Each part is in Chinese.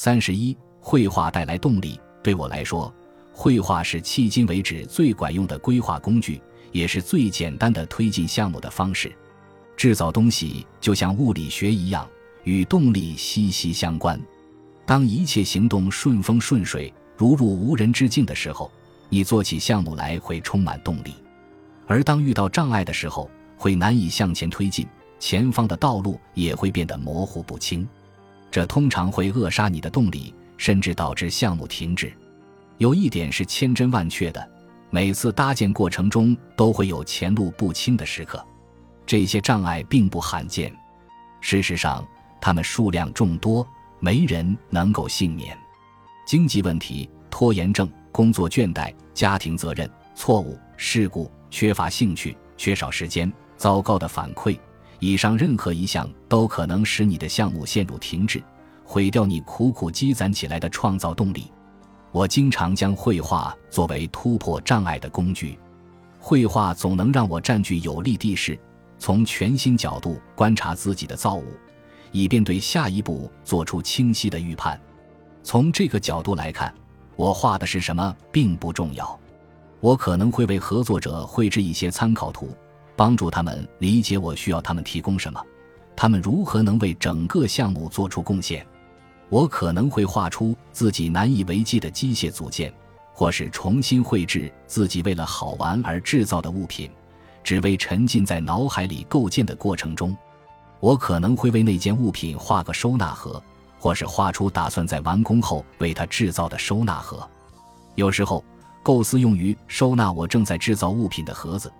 三十一，绘画带来动力。对我来说，绘画是迄今为止最管用的规划工具，也是最简单的推进项目的方式。制造东西就像物理学一样，与动力息息相关。当一切行动顺风顺水，如入无人之境的时候，你做起项目来会充满动力；而当遇到障碍的时候，会难以向前推进，前方的道路也会变得模糊不清。这通常会扼杀你的动力，甚至导致项目停止。有一点是千真万确的：每次搭建过程中都会有前路不清的时刻，这些障碍并不罕见。事实上，它们数量众多，没人能够幸免。经济问题、拖延症、工作倦怠、家庭责任、错误、事故、缺乏兴趣、缺少时间、糟糕的反馈。以上任何一项都可能使你的项目陷入停滞，毁掉你苦苦积攒起来的创造动力。我经常将绘画作为突破障碍的工具，绘画总能让我占据有利地势，从全新角度观察自己的造物，以便对下一步做出清晰的预判。从这个角度来看，我画的是什么并不重要，我可能会为合作者绘制一些参考图。帮助他们理解我需要他们提供什么，他们如何能为整个项目做出贡献。我可能会画出自己难以为继的机械组件，或是重新绘制自己为了好玩而制造的物品，只为沉浸在脑海里构建的过程中。我可能会为那件物品画个收纳盒，或是画出打算在完工后为它制造的收纳盒。有时候，构思用于收纳我正在制造物品的盒子。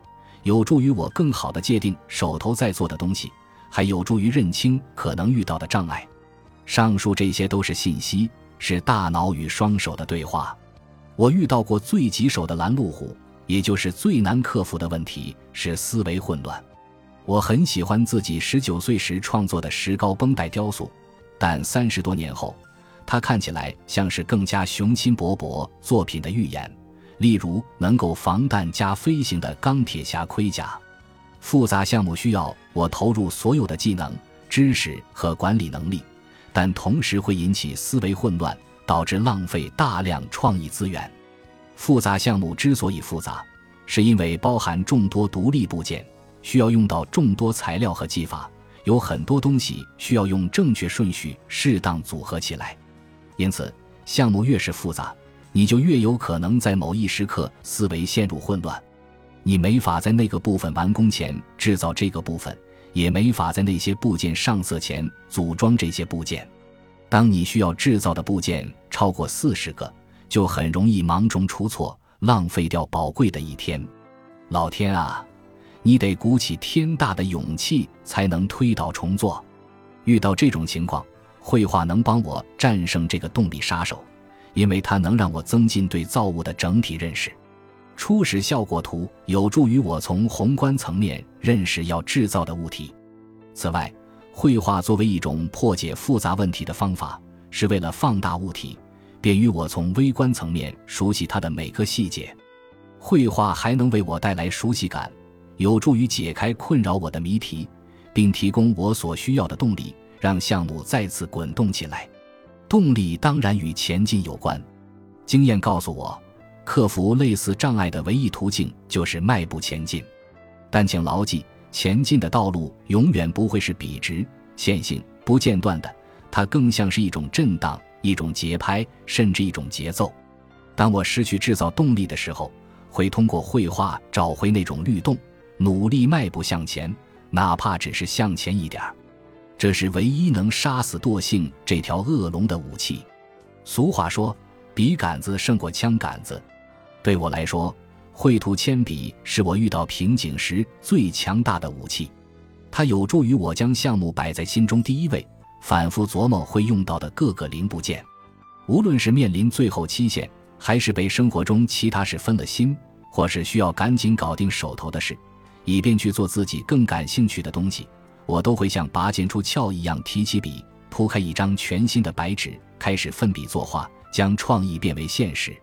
有助于我更好地界定手头在做的东西，还有助于认清可能遇到的障碍。上述这些都是信息，是大脑与双手的对话。我遇到过最棘手的拦路虎，也就是最难克服的问题是思维混乱。我很喜欢自己十九岁时创作的石膏绷带雕塑，但三十多年后，它看起来像是更加雄心勃勃作品的预言。例如，能够防弹加飞行的钢铁侠盔甲，复杂项目需要我投入所有的技能、知识和管理能力，但同时会引起思维混乱，导致浪费大量创意资源。复杂项目之所以复杂，是因为包含众多独立部件，需要用到众多材料和技法，有很多东西需要用正确顺序适当组合起来。因此，项目越是复杂。你就越有可能在某一时刻思维陷入混乱，你没法在那个部分完工前制造这个部分，也没法在那些部件上色前组装这些部件。当你需要制造的部件超过四十个，就很容易忙中出错，浪费掉宝贵的一天。老天啊，你得鼓起天大的勇气才能推倒重做。遇到这种情况，绘画能帮我战胜这个动力杀手。因为它能让我增进对造物的整体认识，初始效果图有助于我从宏观层面认识要制造的物体。此外，绘画作为一种破解复杂问题的方法，是为了放大物体，便于我从微观层面熟悉它的每个细节。绘画还能为我带来熟悉感，有助于解开困扰我的谜题，并提供我所需要的动力，让项目再次滚动起来。动力当然与前进有关。经验告诉我，克服类似障碍的唯一途径就是迈步前进。但请牢记，前进的道路永远不会是笔直、线性、不间断的，它更像是一种震荡、一种节拍，甚至一种节奏。当我失去制造动力的时候，会通过绘画找回那种律动，努力迈步向前，哪怕只是向前一点儿。这是唯一能杀死惰性这条恶龙的武器。俗话说：“笔杆子胜过枪杆子。”对我来说，绘图铅笔是我遇到瓶颈时最强大的武器。它有助于我将项目摆在心中第一位，反复琢磨会用到的各个零部件。无论是面临最后期限，还是被生活中其他事分了心，或是需要赶紧搞定手头的事，以便去做自己更感兴趣的东西。我都会像拔剑出鞘一样提起笔，铺开一张全新的白纸，开始奋笔作画，将创意变为现实。